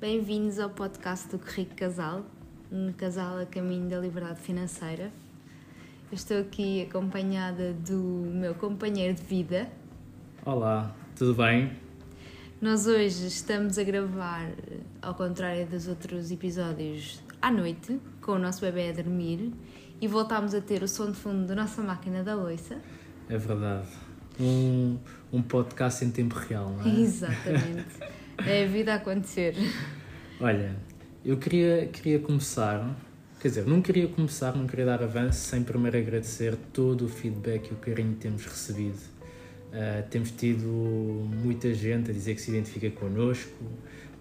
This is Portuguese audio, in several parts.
Bem-vindos ao podcast do Rico Casal, um casal a caminho da liberdade financeira. Eu estou aqui acompanhada do meu companheiro de vida. Olá, tudo bem? Nós hoje estamos a gravar, ao contrário dos outros episódios, à noite, com o nosso bebê a dormir e voltámos a ter o som de fundo da nossa máquina da loiça. É verdade. Um, um podcast em tempo real, não é? Exatamente. É a vida a acontecer. Olha, eu queria, queria começar, quer dizer, não queria começar, não queria dar avanço sem primeiro agradecer todo o feedback e o carinho que temos recebido. Uh, temos tido muita gente a dizer que se identifica connosco,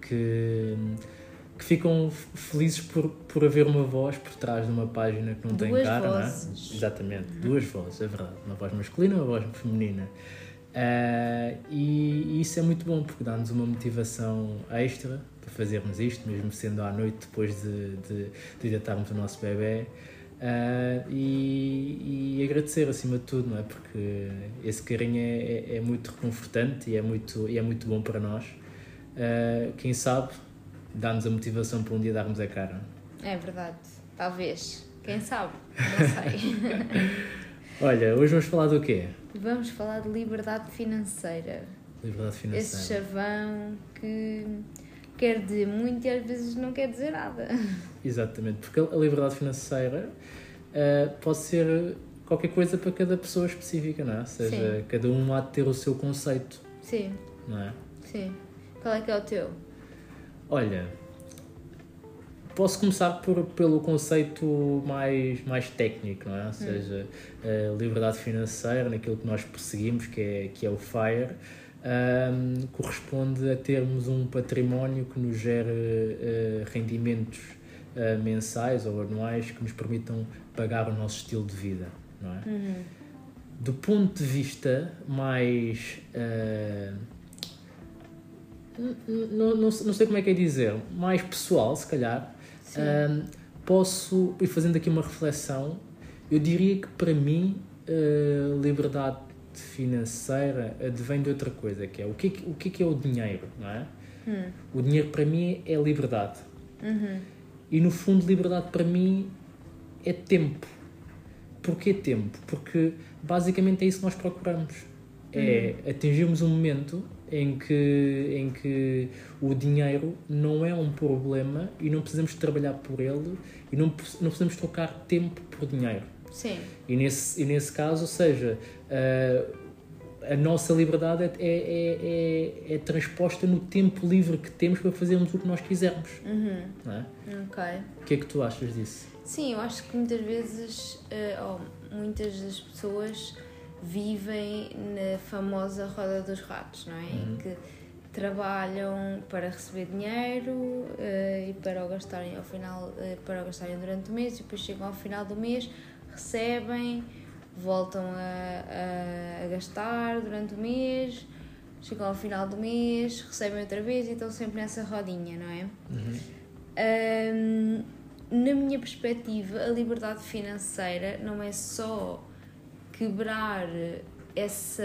que, que ficam felizes por, por haver uma voz por trás de uma página que não Duas tem cara, vozes. não é? Exatamente, duas vozes, é verdade. Uma voz masculina e uma voz feminina. Uh, e, e isso é muito bom porque dá-nos uma motivação extra para fazermos isto, mesmo sendo à noite depois de, de, de deitarmos o nosso bebê. Uh, e, e, agradecer acima de tudo, não é? Porque esse carinho é, é, é muito reconfortante e é muito, e é muito bom para nós. Uh, quem sabe dá-nos a motivação para um dia darmos a cara. É verdade, talvez. Quem sabe? Não sei. Olha, hoje vamos falar do quê? Vamos falar de liberdade financeira. Liberdade financeira. Esse chavão que quer dizer muito e às vezes não quer dizer nada. Exatamente, porque a liberdade financeira uh, pode ser qualquer coisa para cada pessoa específica, não é? Ou seja, Sim. cada um há de ter o seu conceito, Sim, não é? sim. Qual é que é o teu? Olha, posso começar por, pelo conceito mais, mais técnico, não é? Ou seja, a liberdade financeira, naquilo que nós perseguimos, que é, que é o FIRE, um, corresponde a termos um património que nos gere uh, rendimentos uh, mensais ou anuais que nos permitam pagar o nosso estilo de vida, não é? Uhum. Do ponto de vista mais. Uh, não, não, não sei como é que é dizer, mais pessoal, se calhar. Um, posso, e fazendo aqui uma reflexão, eu diria que para mim a liberdade financeira advém de outra coisa, que é o que, é o que é que é o dinheiro, não é? Hum. O dinheiro para mim é liberdade. Uhum. E no fundo, liberdade para mim é tempo. Porquê tempo? Porque basicamente é isso que nós procuramos. É atingirmos um momento em que, em que o dinheiro não é um problema e não precisamos trabalhar por ele e não, não precisamos trocar tempo por dinheiro. Sim, E nesse, e nesse caso, ou seja, a, a nossa liberdade é, é, é, é, é transposta no tempo livre que temos para fazermos o que nós quisermos. uhum. Não é? ok. O que é que tu achas disso? Sim, eu acho que muitas vezes, eh, ou muitas das pessoas vivem na famosa roda dos ratos, não é? Em Uhum. que trabalham para receber dinheiro eh, e para o gastarem ao final, eh, para o gastarem durante o mês e depois chegam ao final do mês, recebem, voltam a, a, a gastar durante o mês, chegam ao final do mês, recebem outra vez e estão sempre nessa rodinha, não é? Hum, na minha perspectiva, a liberdade financeira não é só quebrar essa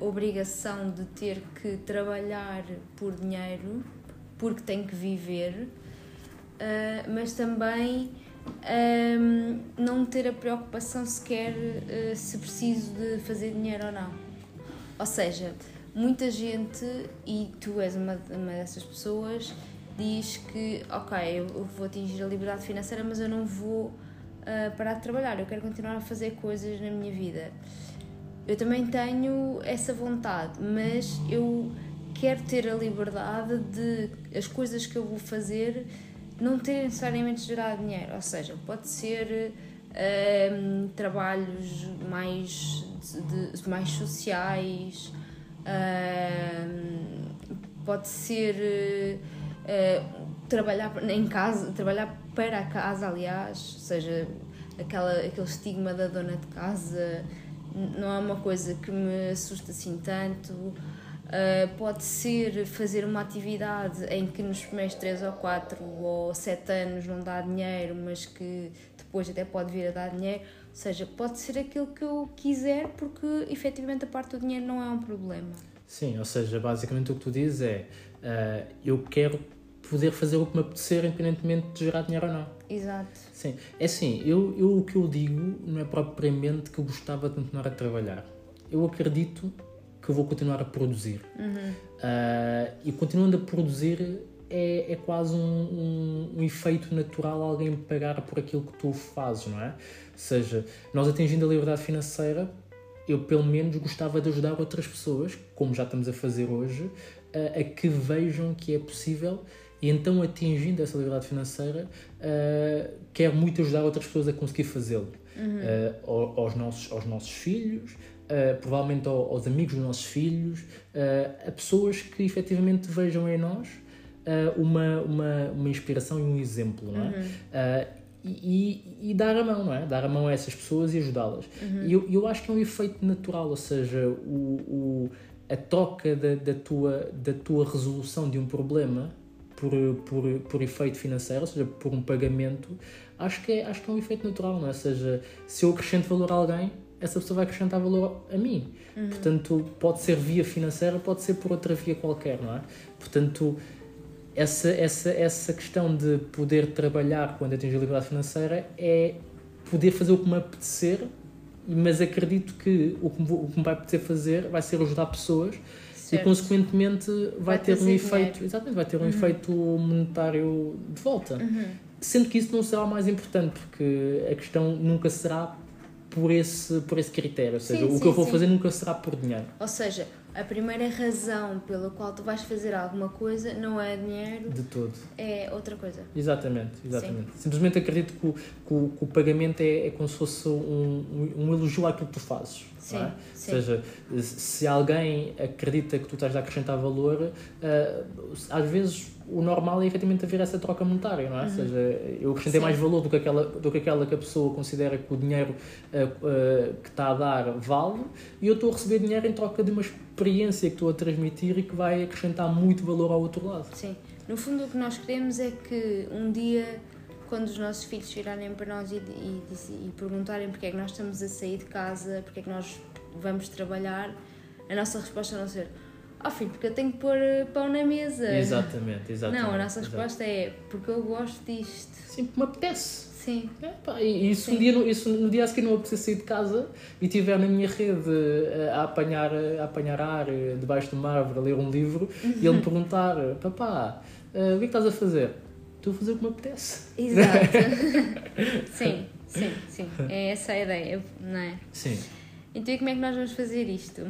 obrigação de ter que trabalhar por dinheiro, porque tem que viver, ah, mas também hum, não ter a preocupação sequer ah, se preciso de fazer dinheiro ou não. Ou seja, muita gente, e tu és uma, uma dessas pessoas, diz que, ok, eu vou atingir a liberdade financeira, mas eu não vou ah, parar de trabalhar, eu quero continuar a fazer coisas na minha vida. Eu também tenho essa vontade, mas eu quero ter a liberdade de as coisas que eu vou fazer não terem necessariamente gerar dinheiro. Ou seja, pode ser hum, trabalhos mais, de, mais sociais, hum, pode ser eh, eh, trabalhar em casa, trabalhar para a casa, aliás, ou seja, aquela, aquele estigma da dona de casa não é uma coisa que me assusta assim tanto. Uh, pode ser fazer uma atividade em que nos primeiros 3 ou 4 ou 7 anos não dá dinheiro, mas que depois até pode vir a dar dinheiro. Ou seja, pode ser aquilo que eu quiser, porque efetivamente a parte do dinheiro não é um problema. Sim, ou seja, basicamente o que tu dizes é uh, eu quero poder fazer o que me apetecer, independentemente de gerar dinheiro ou não. Exato. Sim, é assim, eu, eu o que eu digo não é propriamente que eu gostava de continuar a trabalhar. Eu acredito que eu vou continuar a produzir. Uhum. Uh, e continuando a produzir é, é quase um, um, um, efeito natural alguém pagar por aquilo que tu fazes, não é? Ou seja, nós atingindo a liberdade financeira, eu pelo menos gostava de ajudar outras pessoas, como já estamos a fazer hoje, a, a que vejam que é possível e então atingindo essa liberdade financeira uh, quero muito ajudar outras pessoas a conseguir fazê-lo uhum. uh, aos, nossos, aos nossos filhos uh, provavelmente aos amigos dos nossos filhos a pessoas que efetivamente vejam em nós uma, uma, uma inspiração e um exemplo não é? Uhum. E, e, dar a mão, não é? Dar a mão a essas pessoas e ajudá-las. Uhum. E eu, eu acho que é um efeito natural, ou seja, o, o, a troca da, da, tua, da tua resolução de um problema por, por, por efeito financeiro, ou seja, por um pagamento, acho que, é, acho que é um efeito natural, não é? Ou seja, se eu acrescento valor a alguém, essa pessoa vai acrescentar valor a mim. Uhum. Portanto, pode ser via financeira, pode ser por outra via qualquer, não é? Portanto, essa, essa, essa questão de poder trabalhar quando atingir a liberdade financeira é poder fazer o que me apetecer, mas acredito que o que me, o que me vai apetecer fazer vai ser ajudar pessoas certo. e consequentemente vai, vai ter um efeito exatamente vai ter um uhum. efeito monetário de volta uhum. sendo que isso não será o mais importante porque a questão nunca será por esse por esse critério ou seja sim, o que eu vou sim. fazer nunca será por dinheiro ou seja a primeira razão pela qual tu vais fazer alguma coisa não é dinheiro. De todo. É outra coisa. Exatamente, exatamente. Sim. Simplesmente acredito que o, que o, que o pagamento é, é, como se fosse um, um, elogio àquilo que tu fazes. Sim, é? sim. Ou seja, se alguém acredita que tu estás a acrescentar valor, uh, às vezes o normal é efetivamente haver essa troca monetária, não é? Uhum. Ou seja, eu acrescentei mais valor do que, aquela, do que aquela que a pessoa considera que o dinheiro uh, uh, que está a dar vale e eu estou a receber dinheiro em troca de uma experiência que estou a transmitir e que vai acrescentar muito valor ao outro lado. Sim. No fundo, o que nós queremos é que um dia, quando os nossos filhos virarem para nós e, e, e perguntarem porque é que nós estamos a sair de casa, porque é que nós vamos trabalhar, a nossa resposta não ser oh filho, porque eu tenho que pôr eh, pão na mesa. Exatamente, exatamente. Não, a nossa resposta é porque eu gosto disto. Sim, porque me apetece. Sim. É, pá, e isso, Um dia, isso no dia a seguir não apetece sair de casa e estiver na minha rede eh, a apanhar, a apanhar ar eh, debaixo de uma árvore, a ler um livro uhum. e ele me perguntar: papá, uh, o que é que estás a fazer? Estou a fazer o que me apetece. Exato. sim, sim, sim. É essa a ideia, não é? Sim. Então, e como é que nós vamos fazer isto?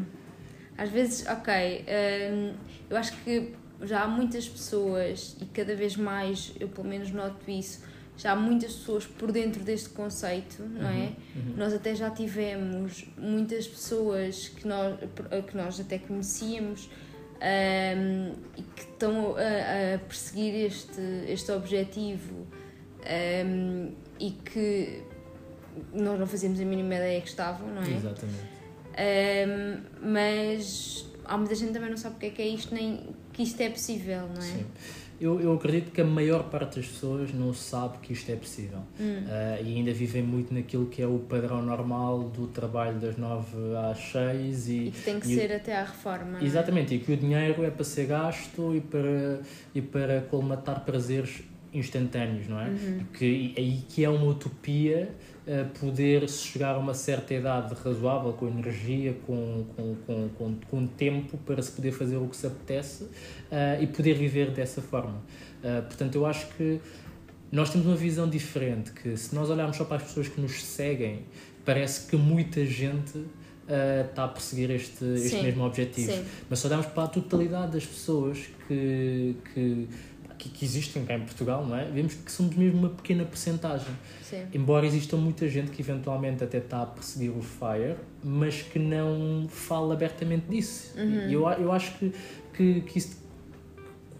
Às vezes, ok, hum, eu acho que já há muitas pessoas e cada vez mais, eu pelo menos noto isso, já há muitas pessoas por dentro deste conceito, não é? Uhum, uhum. Nós até já tivemos muitas pessoas que nós, que nós até conhecíamos um, e que estão a, a, perseguir este, este objetivo um, e que nós não fazíamos a mínima ideia que estavam, não é? Exatamente. Um, mas há muita gente também não sabe o que é que é isto, nem que isto é possível, não é? Sim. Eu, eu acredito que a maior parte das pessoas não sabe que isto é possível hum. uh, e ainda vivem muito naquilo que é o padrão normal do trabalho das nove às seis e, e que tem que ser até à reforma. Exatamente, é? e que o dinheiro é para ser gasto e para, e para colmatar prazeres instantâneos, não é? Uhum. Que, aí que é uma utopia poder chegar a uma certa idade razoável, com energia, com, com, com, com, com tempo para se poder fazer o que se apetece uh, e poder viver dessa forma. Uh, portanto, eu acho que nós temos uma visão diferente, que se nós olharmos só para as pessoas que nos seguem, parece que muita gente uh, está a perseguir este, este mesmo objetivo. Sim. Mas se olharmos para a totalidade das pessoas que, que que, que, existem cá em Portugal, não é? Vemos que somos mesmo uma pequena porcentagem. Embora exista muita gente que eventualmente até está a perseguir o FIRE, mas que não fala abertamente disso. Uhum. E eu, eu acho que, que, que isso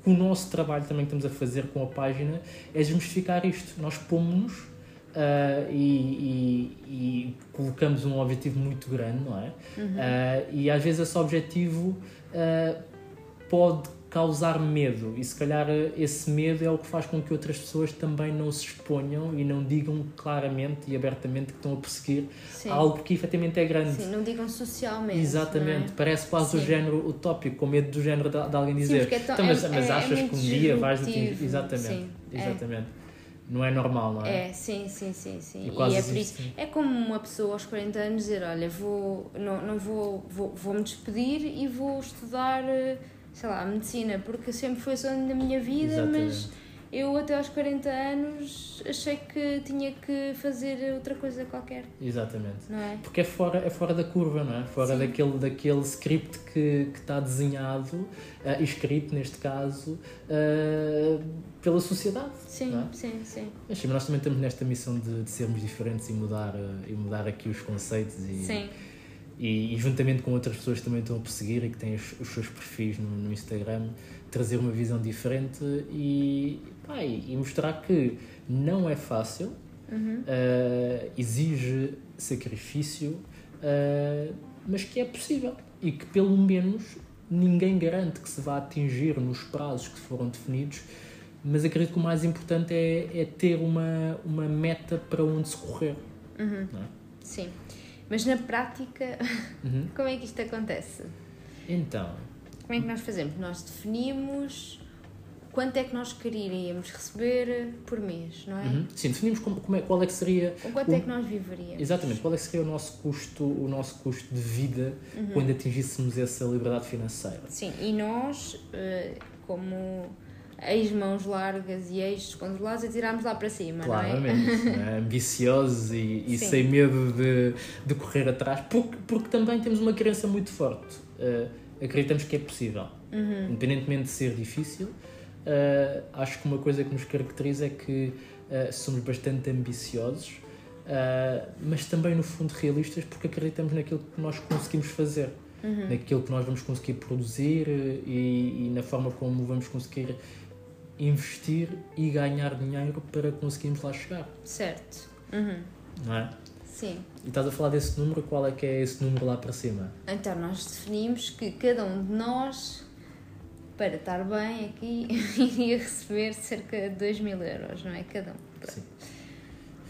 o nosso trabalho também que estamos a fazer com a página é desmistificar isto. Nós pomos-nos uh, e, e, e, colocamos um objetivo muito grande, não é? Uhum. Uh, e às vezes esse objetivo uh, pode causar medo e se calhar esse medo é o que faz com que outras pessoas também não se exponham e não digam claramente e abertamente que estão a perseguir Sim. algo que efetivamente é grande. Sim, não digam socialmente. Exatamente, é? parece quase Sim. o género utópico, com medo do género de, de alguém dizer. Sim, é tão, então, mas, é, mas é achas que um dia vais atingir. Exatamente, Sim, é. exatamente. Não é normal, não é? É, sim, sim, sim, sim. E, e é por isso. É como uma pessoa aos 40 anos dizer, olha, vou, não, não vou, vou, vou me despedir e vou estudar eh, sei lá, a medicina, porque sempre foi o sonho da minha vida, Exatamente. mas eu até aos 40 anos achei que tinha que fazer outra coisa qualquer. Exatamente. Não é? Porque é fora, é fora da curva, não é? Fora daquele, daquele script que, que está desenhado, uh, escrito neste caso, uh, pela sociedade. Sim, é? sim, sim. Mas nós também estamos nesta missão de, de sermos diferentes e mudar, uh, e mudar aqui os conceitos e. Sim e, e, juntamente com outras pessoas que também estão a perseguir e que têm os, os seus perfis no, no, Instagram, trazer uma visão diferente e, pá, e, mostrar que não é fácil, uhum. uh, exige sacrifício, uh, mas que é possível e que pelo menos ninguém garante que se vá atingir nos prazos que foram definidos, mas acredito que o mais importante é, é ter uma, uma meta para onde se correr. Uhum. É? Sim. Mas na prática, uhum. como é que isto acontece? Então. Como é que nós fazemos? Nós definimos quanto é que nós queríamos receber por mês, não é? Uhum. Sim, definimos como, como é, qual é que seria... Com quanto o... é que nós viveríamos. Exatamente, qual é que seria o nosso custo, o nosso custo de vida uhum. quando atingíssemos essa liberdade financeira. Sim, e nós, eh, como ex-mãos largas e ex-descontrolados e tirámos lá para cima, Claramente, não é? Né? ambiciosos e, e sem medo de, de correr atrás, porque, porque também temos uma crença muito forte. Uh, acreditamos que é possível, uhum. independentemente de ser difícil. Uh, acho que uma coisa que nos caracteriza é que uh, somos bastante ambiciosos, mas também, no fundo, realistas, porque acreditamos naquilo que nós conseguimos fazer. Uhum. naquilo que nós vamos conseguir produzir e, e, na forma como vamos conseguir investir e ganhar dinheiro para conseguirmos lá chegar. Certo. Uhum. Não é? Sim. E estás a falar desse número, qual é que é esse número lá para cima? Então, nós definimos que cada um de nós, para estar bem aqui, iria receber cerca de 2 mil euros, não é? Cada um. Sim.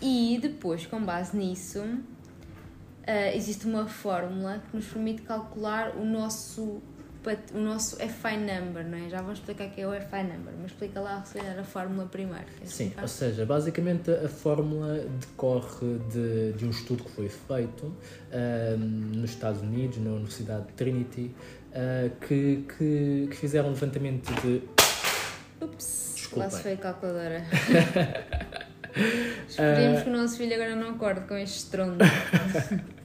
E depois, com base nisso, uh, existe uma fórmula que nos permite calcular o nosso o nosso FI number, não é? Já vou explicar o que é o FI number, mas explica lá se calhar a fórmula primeiro. Sim, ou seja, basicamente a fórmula decorre de, de um estudo que foi feito um, nos Estados Unidos, na Universidade de Trinity, uh, que, que, que, fizeram um levantamento de. Ups, Desculpem. lá se foi a calculadora. Esperemos uh... que o nosso filho agora não acorde com este estrondo.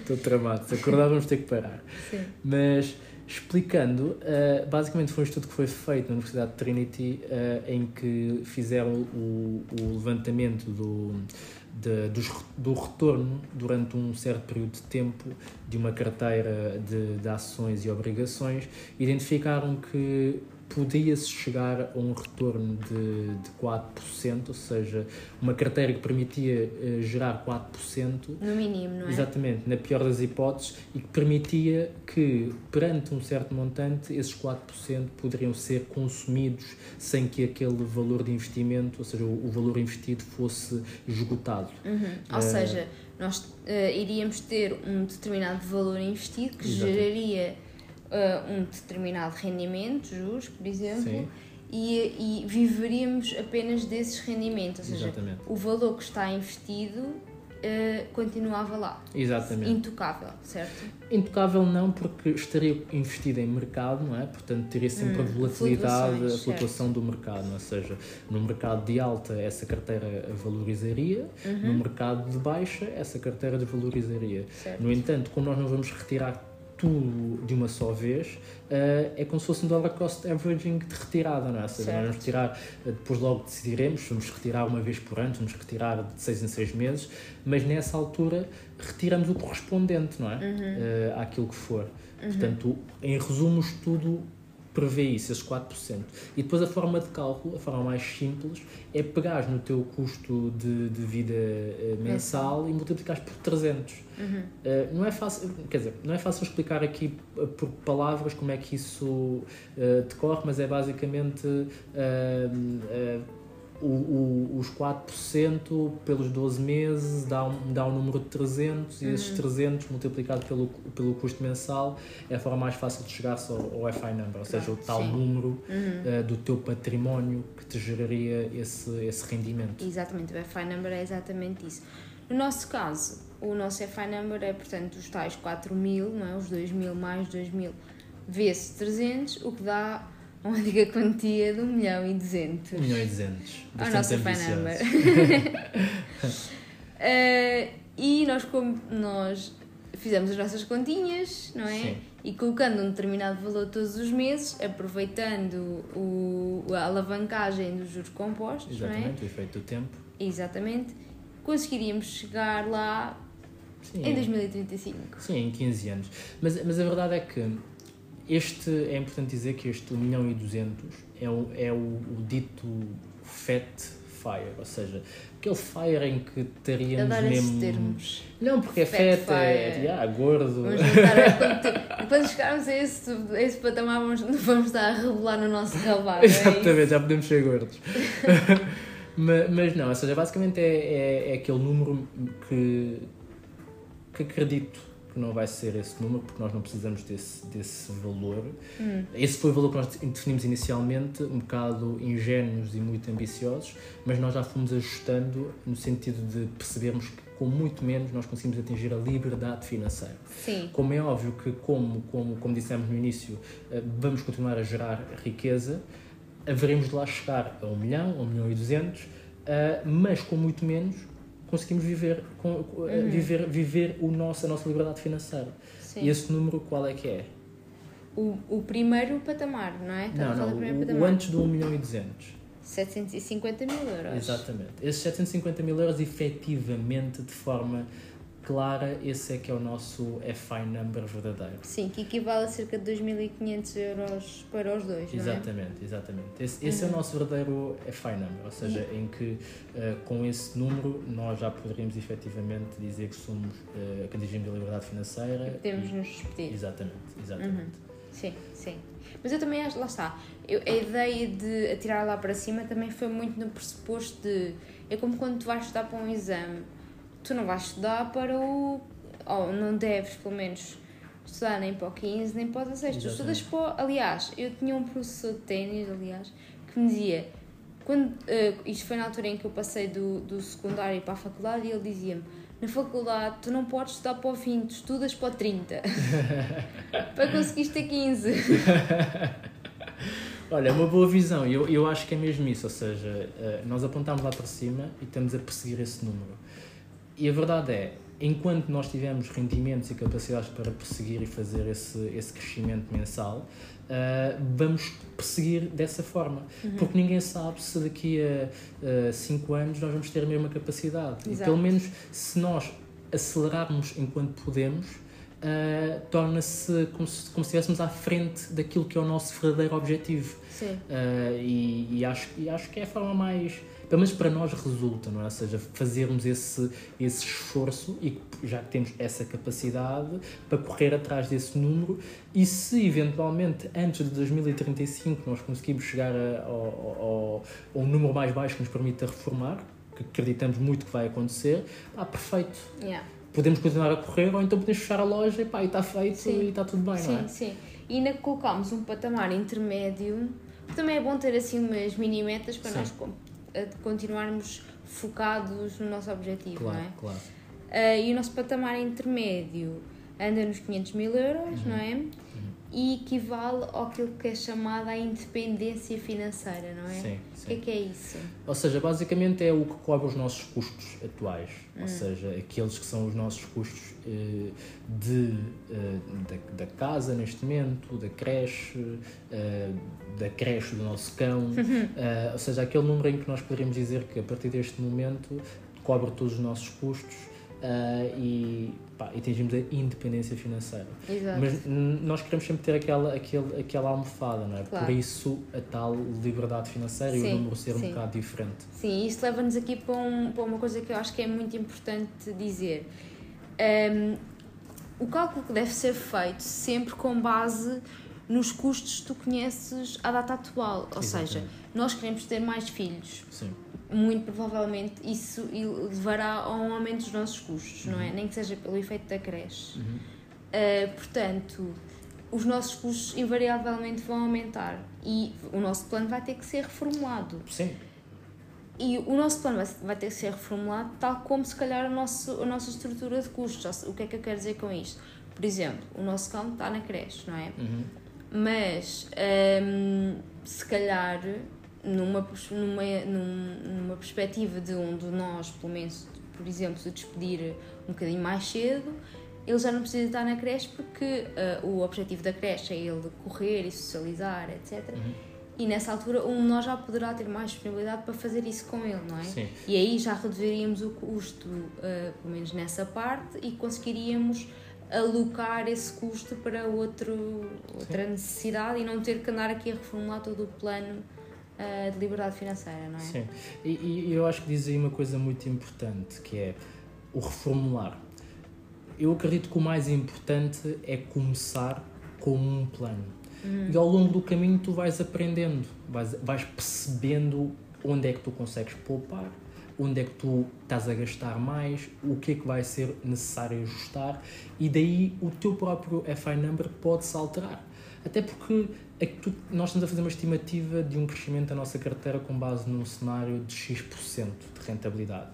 Estou tramado. Se acordar, vamos ter que parar. Sim. Mas explicando, uh, basicamente foi um estudo que foi feito na Universidade de Trinity uh, em que fizeram o, o levantamento do, de, do, do retorno durante um certo período de tempo de uma carteira de, de ações e obrigações, identificaram que podia-se chegar a um retorno de, de 4%, ou seja, uma carteira que permitia uh, gerar 4%. No mínimo, não é? Exatamente, na pior das hipóteses, e que permitia que, perante um certo montante, esses 4% poderiam ser consumidos sem que aquele valor de investimento, ou seja, o, o valor investido fosse esgotado. Uhum. Ou uh, seja, nós uh, iríamos ter um determinado valor investido que exatamente. geraria uh, um determinado rendimento, juros, por exemplo, e, e, viveríamos apenas desses rendimentos, ou seja, Exatamente. o valor que está investido uh, continuava lá. Exatamente. Intocável, certo? Intocável não, porque estaria investido em mercado, não é? Portanto, teria sempre hum, a volatilidade, a flutuação certo. do mercado, ou seja, no mercado de alta essa carteira valorizaria, uhum. no mercado de baixa essa carteira desvalorizaria. Certo. No entanto, como nós não vamos retirar tudo de uma só vez, uh, é como se fosse um dollar cost averaging de retirada, não é? Ou seja, nós vamos retirar, uh, depois logo decidiremos, vamos retirar uma vez por ano, vamos retirar de seis em seis meses, mas nessa altura retiramos o correspondente, não é? Uhum. Uh, àquilo que for. Uhum. Portanto, em resumo, o estudo prevê isso, esses 4%. E depois a forma de cálculo, a forma mais simples, é pegar no teu custo de, de vida uh, mensal e multiplicar por 300. Uhum. Uh, não é fácil, quer dizer, não é fácil explicar aqui por palavras como é que isso uh, decorre, mas é basicamente o, o, os 4% pelos 12 meses dá um, dá um número de 300 e esses 300 uhum. multiplicado pelo, pelo custo mensal é a forma mais fácil de chegar ao, ao FI number, ou seja, o tal Sim. número uhum. uh, do teu património que te geraria esse, esse rendimento. Exatamente, o FI number é exatamente isso. No nosso caso, o nosso FI number é, portanto, os tais 4 mil, não é? os 2 mil mais 2 mil vezes 300, o que dá uma única quantia de 1 milhão e 200. 1 milhão e 200. A nossa number. uh, e nós, como nós fizemos as nossas continhas, não é? Sim. E colocando um determinado valor todos os meses, aproveitando o, a alavancagem dos juros compostos, Exatamente, não é? o efeito do tempo. Exatamente. Conseguiríamos chegar lá Sim. em 2035. Sim, em 15 anos. Mas, mas a verdade é que este, é importante dizer que este 1 milhão e 200 é o, é o, o dito fat fire, ou seja, aquele fire em que estaríamos mesmo. termos. Não, porque é fat, fat é, é ah, gordo. Vamos juntar Quando chegarmos a esse, a esse patamar, vamos, vamos estar a rebolar no nosso rabado. É Exatamente, é já podemos ser gordos. mas, mas não, ou seja, basicamente é, é, é aquele número que, que acredito não vai ser esse número, porque nós não precisamos desse, desse valor. Hum. Esse foi o valor que nós definimos inicialmente, um bocado ingênuos e muito ambiciosos, mas nós já fomos ajustando no sentido de percebermos que com muito menos nós conseguimos atingir a liberdade financeira. Sim. Como é óbvio que, como, como, como dissemos no início, eh, vamos continuar a gerar riqueza, haveremos de lá chegar a 1 milhão, 1 milhão e 200, eh, mas com muito menos conseguimos viver, com, eh, uhum. viver, viver o nosso, a nossa liberdade financeira. Sim. E esse número qual é que é? O, o primeiro patamar, não é? Estamos não, não, o, o, antes do 1 milhão e 200. 750 mil euros. Exatamente. Esses 750 mil euros, efetivamente, de forma clara, esse é que é o nosso FI number verdadeiro. Sim, que equivale a cerca de 2.500 euros para os dois, Exatamente, é? exatamente. Esse, esse uhum. é o uhum. nosso verdadeiro FI number, ou seja, uhum. em que uh, com esse número nós já poderíamos efetivamente dizer que somos, uh, que atingimos a liberdade financeira. E podemos e, nos despedir. Exatamente, exatamente. Uhum. Sim, sim. Mas eu também acho, lá está, eu, a ideia de atirar lá para cima também foi muito no pressuposto de. É como quando tu vais estudar para um exame tu não vais estudar para o. ou não deves, pelo menos, estudar nem para o 15 nem para o 16. Tu estudas para. Aliás, eu tinha um professor de ténis, aliás, que me dizia. Quando, uh, isto foi na altura em que eu passei do, do secundário para a faculdade e ele dizia-me na faculdade tu não podes estudar para o 20, estudas para o 30 para conseguires ter 15 Olha, é uma boa visão, eu, eu acho que é mesmo isso, ou seja, eh, nós apontamos lá para cima e estamos a perseguir esse número. E a verdade é, enquanto nós tivermos rendimentos e capacidades para perseguir e fazer esse, esse crescimento mensal, uh, vamos perseguir dessa forma. Uhum. Porque ninguém sabe se daqui a 5 uh, anos nós vamos ter a mesma capacidade. Exato. E pelo menos se nós acelerarmos enquanto podemos, uh, torna-se como se, como se estivéssemos à frente daquilo que é o nosso verdadeiro objetivo. Sim. e, e, acho, e acho que é a forma mais pelo menos para nós resulta, não é? Ou seja, fazermos esse, esse esforço e já que temos essa capacidade para correr atrás desse número e se eventualmente antes de 2035 nós conseguimos chegar a, ao, ao, ao número mais baixo que nos permita reformar, que acreditamos muito que vai acontecer, ah, perfeito. Yeah. Podemos continuar a correr ou então podemos fechar a loja e, pá, e está feito sim. e está tudo bem, sim, não é? Sim, sim. E ainda colocámos um patamar intermédio, também é bom ter assim umas mini metas para sim. nós de continuarmos focados no nosso objetivo, claro, não é? Claro. Uh, e o nosso patamar intermédio anda nos 500 mil euros, uhum. não é? Uhum. E equivale àquilo que é chamada a independência financeira, não é? Sim, sim. O que é que é isso? Ou seja, basicamente é o que cobre os nossos custos atuais, ou hum. seja, aqueles que são os nossos custos uh, de, uh, da, da, casa neste momento, da creche, uh, da creche do nosso cão, ou seja, aquele número em que nós poderíamos dizer que a partir deste momento cobre todos os nossos custos e pá, atingimos a independência financeira. Exato. Mas nós queremos sempre ter aquela, aquele, aquela almofada, não é? Claro. Por isso a tal liberdade financeira e Sim, o número ser um sim. bocado diferente. Sim, isso leva-nos aqui para, um, para uma coisa que eu acho que é muito importante dizer. Um, o cálculo que deve ser feito sempre com base nos custos que tu conheces à data atual. Ou seja, Exatamente. nós queremos ter mais filhos. Sim. Muito provavelmente isso levará a um aumento dos nossos custos, não é? Nem que seja pelo efeito da creche. Uhum. Uh, portanto, os nossos custos invariavelmente vão aumentar e o nosso plano vai ter que ser reformulado. Sim. E o nosso plano vai, vai ter que ser reformulado tal como se calhar o nosso, a nossa estrutura de custos. O que é que eu quero dizer com isto? Por exemplo, o nosso cão está na creche, não é? Uhum. Mas hum, se calhar numa, numa, num- numa perspectiva de um de nós, pelo menos, por exemplo, se despedir um bocadinho mais cedo, ele já não precisa estar na creche porque ah, o objetivo da creche é ele correr e socializar, etc. Uhum. E nessa altura um de nós já poderá ter mais disponibilidade para fazer isso com ele, não é? Sim. E aí já reduziríamos o custo, ah, pelo menos nessa parte, e conseguiríamos alocar esse custo para outro, outra necessidade e não ter que andar aqui a reformular todo o plano ah, de liberdade financeira, não é? Sim. E, e eu acho que diz aí uma coisa muito importante, que é o reformular. Eu acredito que o mais importante é começar com um plano. E ao longo do caminho tu vais aprendendo, vais, vais percebendo onde é que tu consegues poupar, onde é que tu estás a gastar mais, o que é que vai ser necessário ajustar e daí o teu próprio FI number pode-se alterar. Até porque é que tu- nós estamos a fazer uma estimativa de um crescimento da nossa carteira com base num cenário de X% de rentabilidade.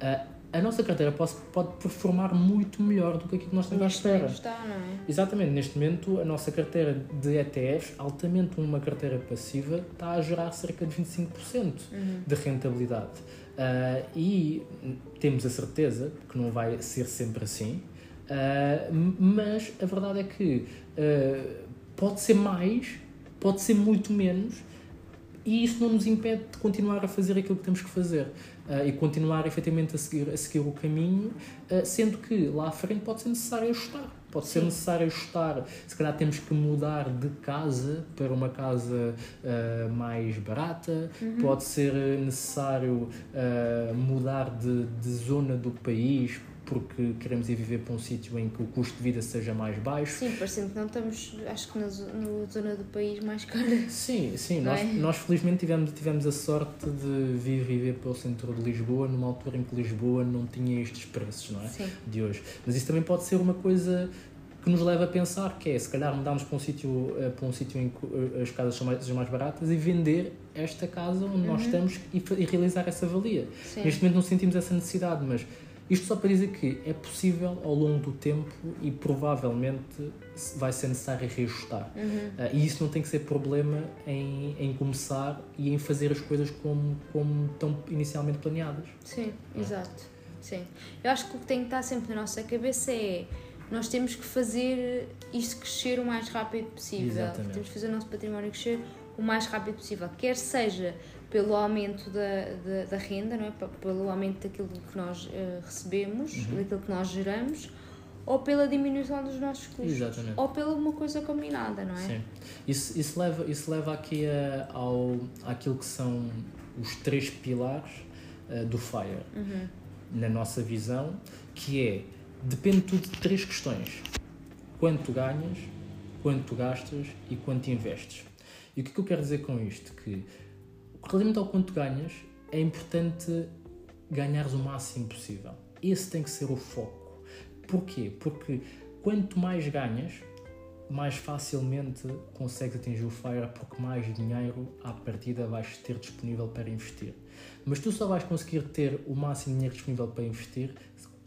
Ah, a nossa carteira pode, pode performar muito melhor do que aquilo que nós estamos à espera. está, não é? Exatamente, neste momento a nossa carteira de ETFs, altamente uma carteira passiva, está a gerar cerca de 25% de rentabilidade. Ah, e temos a certeza que não vai ser sempre assim, m- mas a verdade é que ah, pode ser mais, pode ser muito menos, e isso não nos impede de continuar a fazer aquilo que temos que fazer ah, e continuar efetivamente a seguir, a seguir o caminho, ah, sendo que lá à frente pode ser necessário ajustar. Pode ser Sim. necessário ajustar. Se calhar temos que mudar de casa para uma casa ah, mais barata, pode ser necessário mudar de, de zona do país porque queremos ir viver para um sítio em que o custo de vida seja mais baixo. Sim, parecendo que não estamos, acho que na, na zona do país mais cara. Sim, sim, Não nós, é? nós felizmente tivemos, tivemos a sorte de vir viver para o centro de Lisboa numa altura em que Lisboa não tinha estes preços, não é? Sim. De hoje. Mas isso também pode ser uma coisa que nos leva a pensar, que é se calhar mudarmos para um sítio, eh, para um sítio em que eh, as casas são mais, sejam mais baratas e vender esta casa onde nós estamos e, e realizar essa valia. Uhum. Sim. Neste momento não sentimos essa necessidade, mas isto só para dizer que é possível ao longo do tempo e provavelmente vai ser necessário reajustar. Uhum. Ah, e isso não tem que ser problema em, em começar e em fazer as coisas como, como estão inicialmente planeadas. Sim, exato. Sim. Eu acho que o que tem que estar sempre na nossa cabeça é nós temos que fazer isto crescer o mais rápido possível. Exatamente. Temos que fazer o nosso património crescer o mais rápido possível. Quer seja pelo aumento da, da, da renda, não é? Pelo aumento daquilo que nós eh, recebemos, Uhum. daquilo que nós geramos, ou pela diminuição dos nossos custos. Exatamente. Ou pela uma coisa combinada, não é? Sim. Isso, isso, leva, isso leva aqui a, ao, àquilo que são os três pilares ah, do FIRE, Uhum. na nossa visão, que é, depende tudo de três questões. Quanto ganhas, quanto gastas e quanto investes. E o que é que eu quero dizer com isto? Que, relativamente ao quanto ganhas, é importante ganhares o máximo possível. Esse tem que ser o foco. Porquê? Porque quanto mais ganhas, mais facilmente consegues atingir o FIRE porque mais dinheiro à partida vais ter disponível para investir. Mas tu só vais conseguir ter o máximo de dinheiro disponível para investir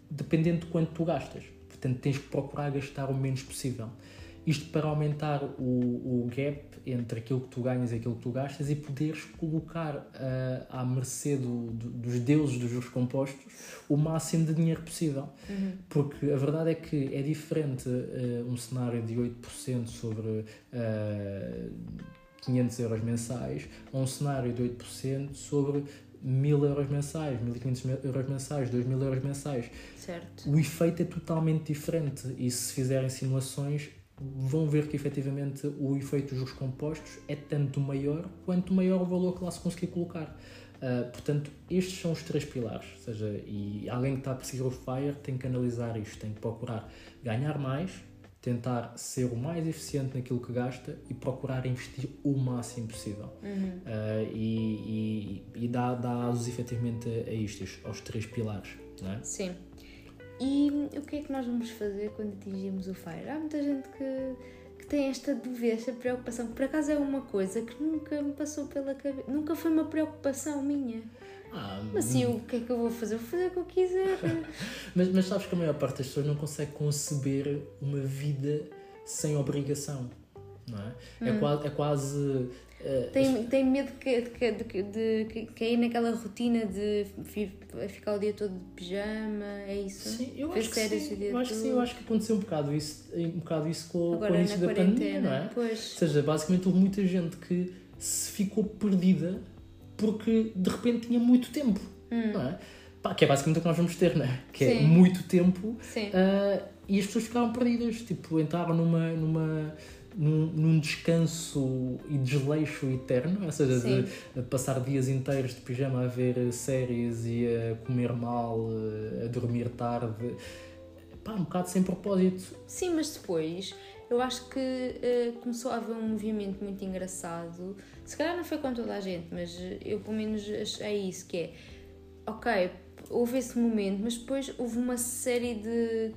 dependendo de quanto tu gastas. Portanto, tens que procurar gastar o menos possível. Isto para aumentar o, o gap entre aquilo que tu ganhas e aquilo que tu gastas e poderes colocar ah, à mercê do- do- dos deuses dos juros compostos o máximo de dinheiro possível. Porque a verdade é que é diferente ah, um cenário de 8% sobre ah, 500 euros mensais a um cenário de 8% sobre 1000 euros mensais, 1500 euros mensais, 2000 euros mensais. Certo. O efeito é totalmente diferente e se fizerem simulações vão ver que efetivamente o efeito dos compostos é tanto maior quanto maior o valor que lá se conseguir colocar. Uh, portanto, estes são os três pilares. Ou seja, e alguém que está a perseguir o FIRE tem que analisar isto, tem que procurar ganhar mais, tentar ser o mais eficiente naquilo que gasta e procurar investir o máximo possível. Uhum. Uh, e, e, e dá, dá asos efetivamente a, a estes, aos três pilares. Não é? Sim. E o que é que nós vamos fazer quando atingimos o FIRE? Há muita gente que, que tem esta dúvida, esta preocupação. Por acaso é uma coisa que nunca me passou pela cabeça, nunca foi uma preocupação minha. Ah, Mas sim, o que é que eu vou fazer? Vou fazer o que eu quiser. mas, mas sabes que a maior parte das pessoas não consegue conceber uma vida sem obrigação. Não é? É Hum. quase. É quase tem, tem medo de, de, de, de, cair naquela rotina de fi- ficar o dia todo de pijama, é isso? Sim, eu Ver acho, que sim, o eu acho que sim, eu acho que aconteceu um bocado isso, um bocado isso com, com Agora o na início da pandemia, não é? Ou Pois. seja, basicamente houve muita gente que se ficou perdida porque de repente tinha muito tempo, não é? Pá, que é basicamente o que nós vamos ter, não é? Que é Hum. Sim. muito tempo ah, e as pessoas ficaram perdidas, tipo, entraram numa, numa, num, num descanso e desleixo eterno, ou seja, Sim. de, passar dias inteiros de pijama a ver séries e a comer mal, a dormir tarde, pá, um bocado sem propósito. Sim, mas depois eu acho que eh, começou a haver um movimento muito engraçado. Se calhar não foi com toda a gente, mas eh, eu pelo menos achei isso, que é ok, houve esse momento, mas depois houve uma série de,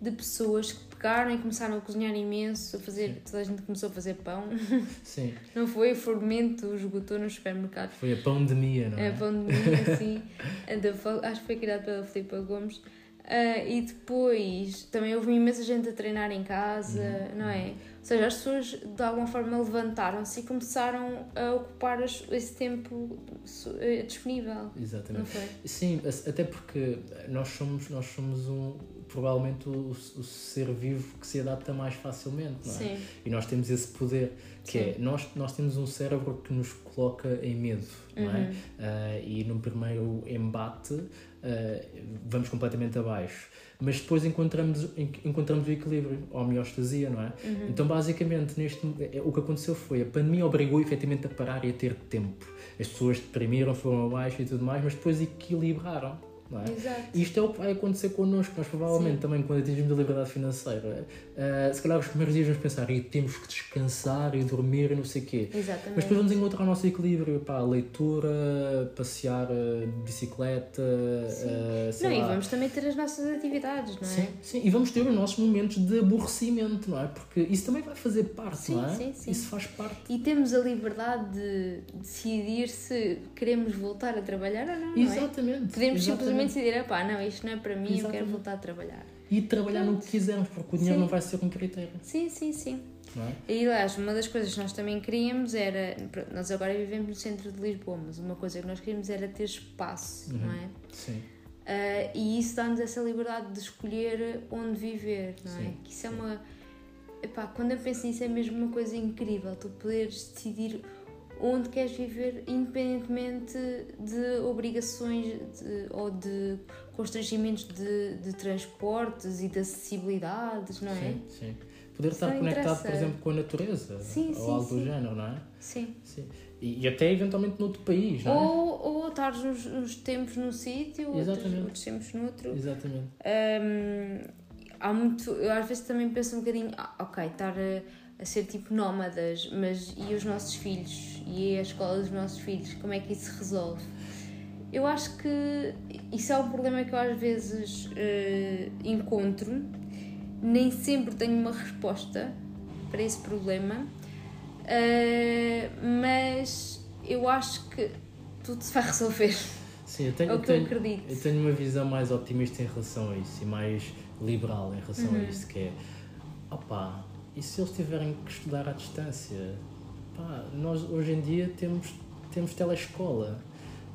de pessoas que pegaram e começaram a cozinhar imenso, a fazer, toda a gente começou a fazer pão. Sim, Não foi? O fermento esgotou nos supermercados. foi a pandemia, não é? É assim. da Fo- acho que foi criado pela Filipa Gomes. Ah, e depois também houve imensa gente a treinar em casa, Uhum. não é? Ou seja, as pessoas de alguma forma levantaram-se e começaram a ocupar esse tempo eh, disponível, Exatamente. Sim, até porque nós somos, nós somos um, provavelmente o, o ser vivo que se adapta mais facilmente, não é? Sim, E nós temos esse poder, que é, Sim. nós, nós temos um cérebro que nos coloca em medo, não é? Uhum. Ah, e no primeiro embate ah, vamos completamente abaixo. Mas depois encontramos, en- encontramos o equilíbrio, a homeostasia, não é? Uhum. Então, basicamente, neste, é- o que aconteceu foi, a pandemia obrigou efetivamente a parar e a ter tempo. As pessoas deprimiram, foram abaixo e tudo mais, mas depois equilibraram, não é? exato. Isto é o que vai acontecer connosco. Nós, provavelmente, Sim. também, quando atingimos a liberdade financeira, eh, se calhar os primeiros dias vamos pensar e temos que descansar e dormir e não sei o quê. Mas Exatamente. depois vamos encontrar o nosso equilíbrio. Pá, leitura, passear eh, de bicicleta, eh, sei Não, e lá. vamos também ter as nossas atividades, não é? Sim, sim, e vamos ter os nossos momentos de aborrecimento, não é? Porque isso também vai fazer parte, Sim, não é? sim, sim. Isso faz parte. E temos a liberdade de decidir se queremos voltar a trabalhar ou não, não é? Exatamente. Podemos exatamente. simplesmente decidir, pá, não, isto não é para mim, eu quero Exatamente. voltar a trabalhar. E trabalhar no que quisermos, porque o dinheiro Sim. não vai ser um critério, Sim, sim, sim. é? E aliás, uma das coisas que nós também queríamos era. pronto, Nós agora vivemos no centro de Lisboa, mas uma coisa que nós queríamos era ter espaço, não é? Sim. Ah, e isso dá-nos essa liberdade de escolher onde viver, não é? Sim, Que isso é uma. Epá, quando eu penso nisso é mesmo uma coisa incrível, tu poderes decidir onde queres viver independentemente de obrigações de- ou de constrangimentos de, de transportes e de acessibilidades, não é? Sim, sim. Poder estar não conectado, por exemplo, com a natureza Sim, ou sim, algo do sim. género, não é? Sim. Sim. E, e até eventualmente noutro país, não é? Ou, ou estares uns, uns tempos num sítio, outros, outros tempos noutro. Exatamente. Hum, há muito. Eu às vezes também penso um bocadinho, ah, ok, estar a, a ser tipo nómadas, mas e os nossos filhos? E a escola dos nossos filhos? Como é que isso se resolve? Eu acho que isso é um problema que eu às vezes eh, encontro, nem sempre tenho uma resposta para esse problema, eh, mas eu acho que tudo se vai resolver. Sim, eu tenho, É eu eu tenho, acredito. eu tenho uma visão mais otimista em relação a isso e mais liberal em relação Uhum. a isso, que é opá, e se eles tiverem que estudar à distância? Pá, nós hoje em dia temos, temos telescola.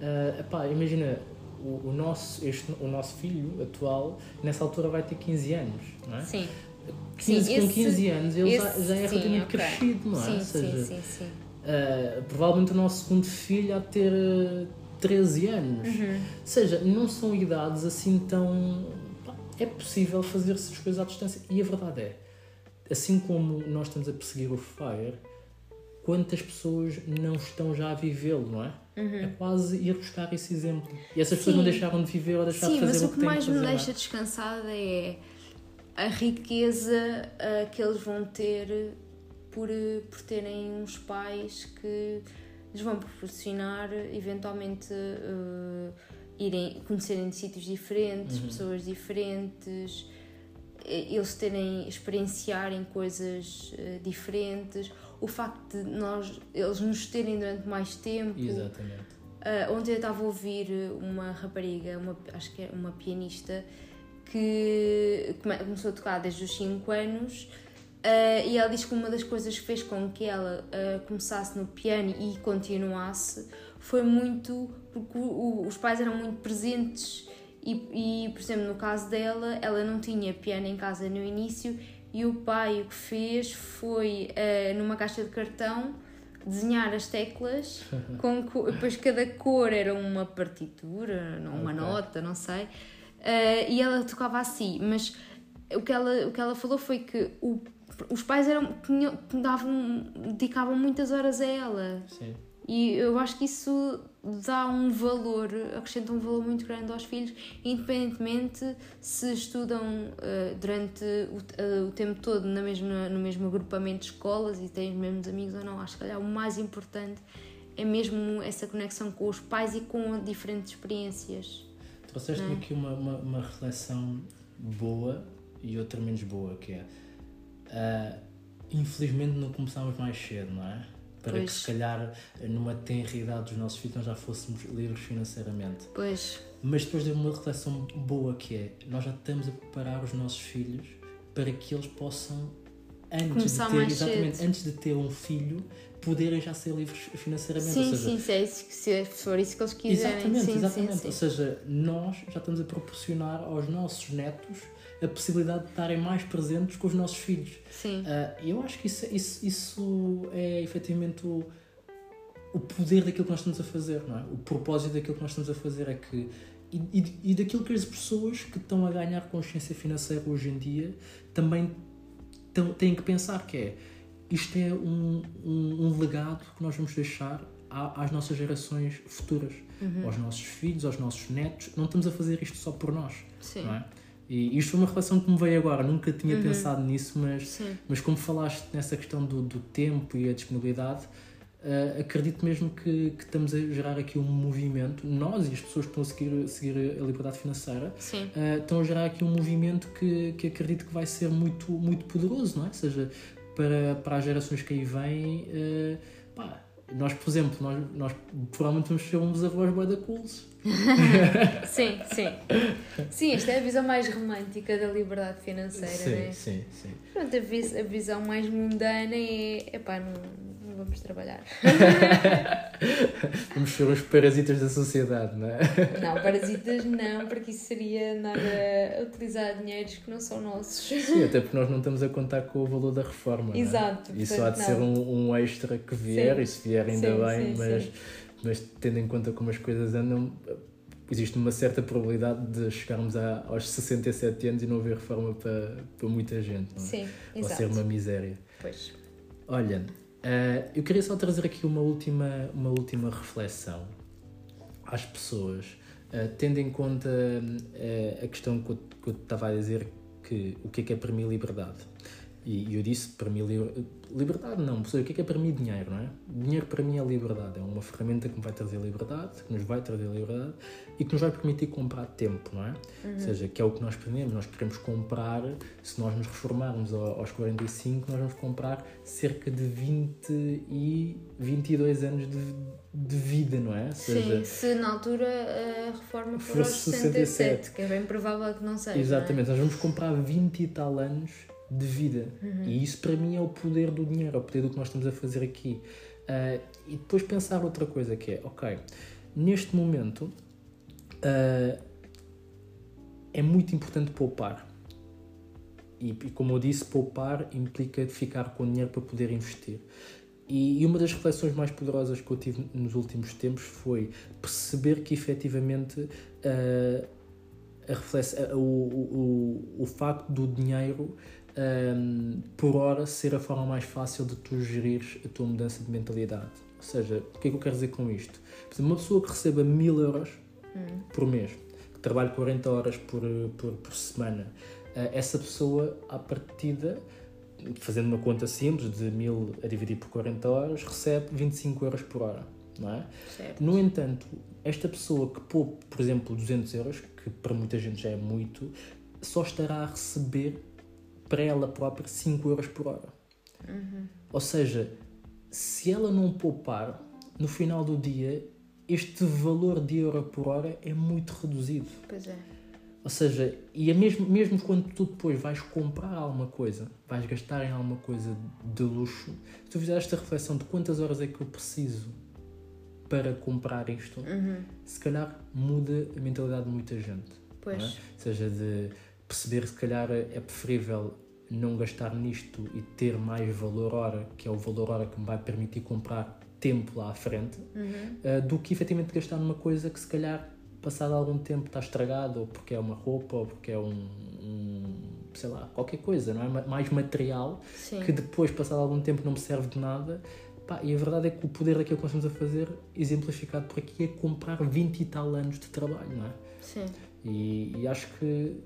Ah, epá, imagina, o, o, nosso, este, o nosso filho atual, nessa altura vai ter 15 anos, não é? Sim. 15, Sim, com esse- 15 anos ele já, esse- já é relativamente ok. crescido, não é? Sim, Ou seja, sim, sim, sim. Uh, provavelmente o nosso segundo filho há de ter uh, 13 anos. Uhum. Ou seja, não são idades assim tão. pá, É possível fazer-se as coisas à distância. E a verdade é, assim como nós estamos a perseguir o Fire, quantas pessoas não estão já a vivê-lo, não é? É quase ir buscar esse exemplo. E essas pessoas Sim. não deixaram de viver ou deixaram Sim, de fazer mas o que que mais me é? deixa descansada é a riqueza ah, que eles vão ter por, eh, por terem uns pais que lhes vão proporcionar eventualmente eh, irem conhecerem de sítios diferentes, Uhum. pessoas diferentes, eh, eles terem experienciarem coisas eh, diferentes, o facto de nós eles nos terem durante mais tempo. Exatamente. Uh, ontem eu estava a ouvir uma rapariga, uma, acho que é uma pianista, que come- começou a tocar desde os 5 anos uh, e ela diz que uma das coisas que fez com que ela uh, começasse no piano e continuasse foi muito porque o- os pais eram muito presentes e, e, por exemplo, no caso dela, ela não tinha piano em casa no início e o pai o que fez foi, uh, numa caixa de cartão, desenhar as teclas com co- depois cada cor era uma partitura, uma Ok. nota, não sei. Uh, e ela tocava assim, mas o que ela, o que ela falou foi que o- os pais eram, tinham, davam, dedicavam muitas horas a ela. Sim. E eu acho que isso dá um valor, acrescenta um valor muito grande aos filhos, independentemente se estudam eh, durante o, eh, o tempo todo na mesma, no mesmo agrupamento de escolas e têm os mesmos amigos ou não. Acho que calhar, o mais importante é mesmo essa conexão com os pais e com diferentes experiências. Trouxeste-me é? aqui uma, uma, uma reflexão boa e outra menos boa, que é ah, infelizmente não começámos mais cedo, não é? Para Pois. que se calhar numa tenra idade dos nossos filhos nós já fôssemos livres financeiramente. Pois, Mas depois de uma reflexão boa que é, nós já estamos a preparar os nossos filhos para que eles possam, antes Começar de ter, exatamente, cedo. antes de ter um filho, poderem já ser livres financeiramente. sim, Ou seja, sim, se, é isso, que- se for isso que eles quiserem. Exatamente, sim, exatamente. Sim, Ou sim. seja, nós já estamos a proporcionar aos nossos netos a possibilidade de estarem mais presentes com os nossos filhos. sim. Ah, E eu acho que isso, isso, isso é efetivamente o, o poder daquilo que nós estamos a fazer, não é? O propósito daquilo que nós estamos a fazer é que. E, e, e daquilo que as pessoas que estão a ganhar consciência financeira hoje em dia também tão, têm que pensar que é isto é um, um, um legado que nós vamos deixar à- às nossas gerações futuras, Uhum. aos nossos filhos, aos nossos netos. Não estamos a fazer isto só por nós, Sim. não é? E isto foi uma reflexão que me veio agora, nunca tinha Uhum. pensado nisso, mas Sim. mas como falaste nessa questão do, do tempo e a disponibilidade, eh, acredito mesmo que, que estamos a gerar aqui um movimento, nós e as pessoas que estão a seguir, seguir a liberdade financeira, eh, estão a gerar aqui um movimento que, que acredito que vai ser muito, muito poderoso, não é? Ou seja, para, para as gerações que aí vêm, eh, pá, nós, por exemplo, nós, nós provavelmente vamos ser uns avós bué da cools. Sim, sim. Sim, esta é a visão mais romântica da liberdade financeira, sim, né? sim, sim. Pronto, a, vis- a visão mais mundana é, epá, não, não vamos trabalhar. Vamos ser os parasitas da sociedade, não é? Não, parasitas não, porque isso seria andar a utilizar dinheiros que não são nossos. Sim, até porque nós não estamos a contar com o valor da reforma. é? Exato, Isso portanto, há de ser não. um, um extra que vier, Sim. e se vier ainda Sim, bem, sim, mas, mas tendo em conta como as coisas andam, existe uma certa probabilidade de chegarmos a, aos 67 anos e não haver reforma para, para muita gente. Não é? Sim, exato. ser uma miséria. Pois. Olha, eh, eu queria só trazer aqui uma última, uma última reflexão às pessoas, eh, tendo em conta eh, a questão que eu, que eu estava a dizer, que o que é que é para mim liberdade. E eu disse para mim li- liberdade não, pessoal, o que é que é para mim dinheiro, não é? Dinheiro para mim é liberdade, é uma ferramenta que me vai trazer liberdade, que nos vai trazer liberdade e que nos vai permitir comprar tempo, não é? Ou seja, que é o que nós pretendemos, nós queremos comprar, se nós nos reformarmos ao- aos 45, nós vamos comprar cerca de 20 e 22 anos de, de vida, não é? Ou seja, Sim, se na altura a reforma for aos Fosse 67, 67, que é bem provável que não seja. Exatamente, nós vamos comprar 20 e tal anos de vida. E isso para mim é o poder do dinheiro, é o poder do que nós estamos a fazer aqui. Ah, e depois pensar outra coisa que é, ok, neste momento ah, é muito importante poupar. E, e como eu disse, poupar implica ficar com dinheiro para poder investir. E, e uma das reflexões mais poderosas que eu tive nos últimos tempos foi perceber que efetivamente uh, a reflex, uh, o, o, o, o facto do dinheiro um, por hora ser a forma mais fácil de tu gerir a tua mudança de mentalidade. Ou seja, o que é que eu quero dizer com isto? Por exemplo, uma pessoa que receba mil euros hum. por mês, que trabalha 40 horas por, por, por semana, uh, essa pessoa, à partida, fazendo uma conta simples de mil a dividir por 40 horas, recebe 25 euros por hora. Não é? Certo. No entanto, esta pessoa que poupe, por exemplo, 200 euros, que para muita gente já é muito, só estará a receber para ela própria 5 euros por hora. Uhum. Ou seja, se ela não poupar, no final do dia, este valor de euro por hora é muito reduzido. Pois é. Ou seja, e é mesmo, mesmo quando tu depois vais comprar alguma coisa, vais gastar em alguma coisa de luxo, se tu fizeres esta reflexão de quantas horas é que eu preciso para comprar isto, uhum. se calhar muda a mentalidade de muita gente. Pois. É? Ou seja, de perceber se calhar é preferível não gastar nisto e ter mais valor hora, que é o valor hora que me vai permitir comprar tempo lá à frente, uhum. uh, do que efetivamente gastar numa coisa que se calhar passado algum tempo está estragado, ou porque é uma roupa, ou porque é um, um sei lá, qualquer coisa, não é? Mais material, Sim. que depois, passado algum tempo, não me serve de nada. Pá, e a verdade é que o poder daquilo que nós estamos a fazer, exemplificado por aqui, é comprar 20 e tal anos de trabalho, não é? Sim. E, e acho que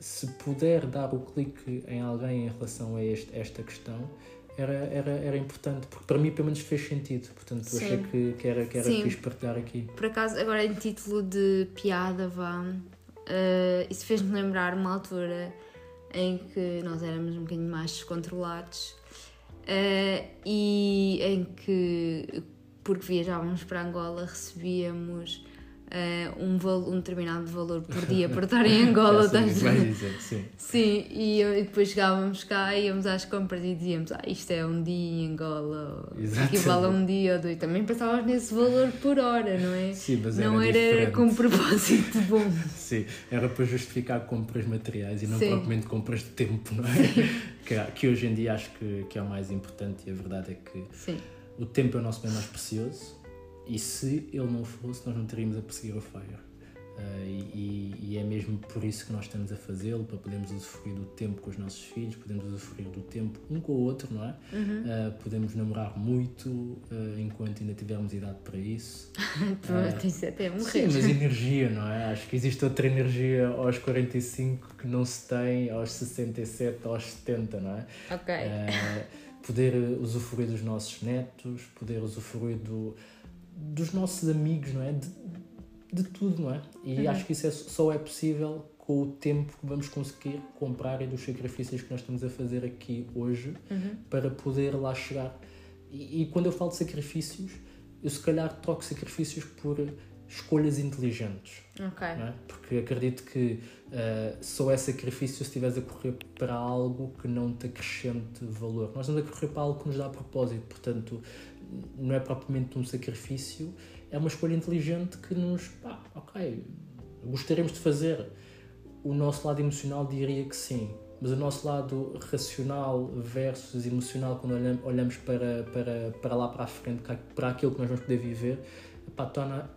se puder dar o clique em alguém em relação a este, esta questão, era, era, era importante, porque para mim pelo menos fez sentido. Portanto, Sim. achei que, que era, que era fixe partilhar aqui. Por acaso, agora em título de piada, vá, uh, isso fez-me lembrar uma altura em que nós éramos um bocadinho mais descontrolados uh, e em que, porque viajávamos para Angola, recebíamos uh, um, um determinado valor por dia para estar em Angola. sim, vai dizer, sim. Sim, e, e, depois chegávamos cá, íamos às compras e dizíamos, ah, isto é um dia em Angola, equivale a um dia ou dois. Também pensávamos nesse valor por hora, não é? Sim, mas não era, era com propósito bom. sim, era para justificar compras materiais e não sim. propriamente compras de tempo, não é? que, que hoje em dia acho que, que é o mais importante e a verdade é que sim. o tempo é o nosso bem mais precioso e se ele não fosse, nós não teríamos a perseguir o Fire. Uh, e, e, é mesmo por isso que nós estamos a fazê-lo, para podermos usufruir do tempo com os nossos filhos, podemos usufruir do tempo um com o outro, não é? Uhum. Uh, podemos namorar muito uh, enquanto ainda tivermos idade para isso. uh, isso até morrer. Sim, mas energia, não é? Acho que existe outra energia aos 45 que não se tem aos 67, aos 70, não é? Ok. poder usufruir dos nossos netos, poder usufruir do dos nossos amigos, não é? De, de tudo, não é? E uhum. acho que isso é, só é possível com o tempo que vamos conseguir comprar e dos sacrifícios que nós estamos a fazer aqui hoje uhum. para poder lá chegar. E, e, quando eu falo de sacrifícios, eu se calhar troco sacrifícios por escolhas inteligentes. Okay. É? Porque acredito que uh, só é sacrifício se estiveres a correr para algo que não te acrescente valor. Nós estamos a correr para algo que nos dá propósito, portanto, não é propriamente um sacrifício, é uma escolha inteligente que nos, pá, ok, gostaríamos de fazer. O nosso lado emocional diria que sim, mas o nosso lado racional versus emocional, quando olhamos para, para, para lá para a frente, para aquilo que nós vamos poder viver, pá, torna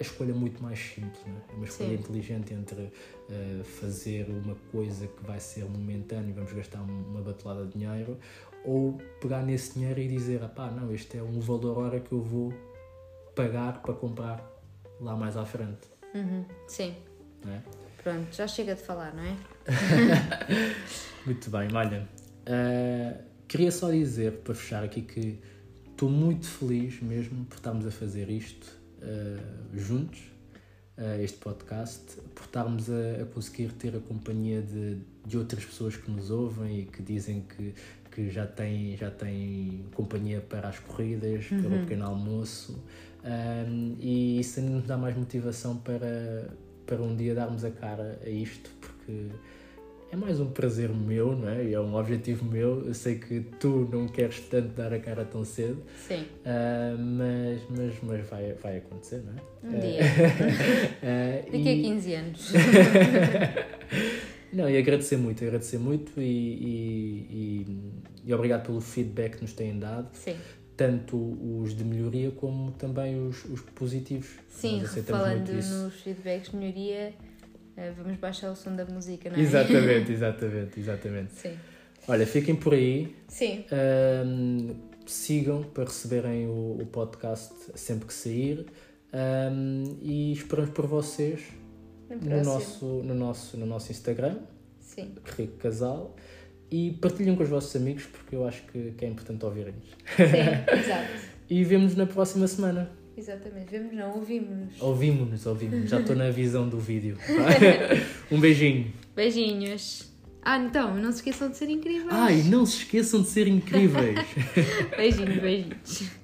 a escolha muito mais simples, é? é? uma escolha Sim. inteligente entre uh, fazer uma coisa que vai ser momentânea e vamos gastar uma batelada de dinheiro ou pegar nesse dinheiro e dizer, pá, não, este é um valor hora que eu vou pagar para comprar lá mais à frente. Uhum. Sim. É? Pronto, já chega de falar, não é? muito bem, olha, uh, queria só dizer, para fechar aqui, que estou muito feliz mesmo por estarmos a fazer isto uh, juntos, uh, este podcast, por estarmos a, a, conseguir ter a companhia de, de outras pessoas que nos ouvem e que dizem que que já tem, já tem companhia para as corridas, uhum. para o pequeno almoço, um, e isso nos dá mais motivação para, para um dia darmos a cara a isto, porque é mais um prazer meu, não é? E é um objetivo meu. Eu sei que tu não queres tanto dar a cara tão cedo. Sim. Uh, mas mas, mas vai, vai acontecer, não é? Um dia. uh, Daqui a 15 anos. Não, e agradecer muito, agradecer muito e, e, e, e, obrigado pelo feedback que nos têm dado. Sim. tanto os de melhoria como também os, os positivos. Sim, falando nos feedbacks de melhoria, eh, vamos baixar o som da música, não é? Exatamente, exatamente, exatamente. Sim. Olha, fiquem por aí, Sim, ahm, sigam para receberem o, o podcast sempre que sair ahm, e esperamos por vocês no nosso, no, nosso, no nosso Instagram, Sim, Rico Casal, e partilhem com os vossos amigos porque eu acho que, que é importante ouvirem-nos. sim, exato. E vemos-nos na próxima semana. Exatamente. Vemos, não, ouvimos-nos. Ouvimos-nos, ouvimos Já estou na visão do vídeo. um beijinho. Beijinhos. Ah, então, não se esqueçam de ser incríveis. Ai, não se esqueçam de ser incríveis. Beijinhos, beijinhos.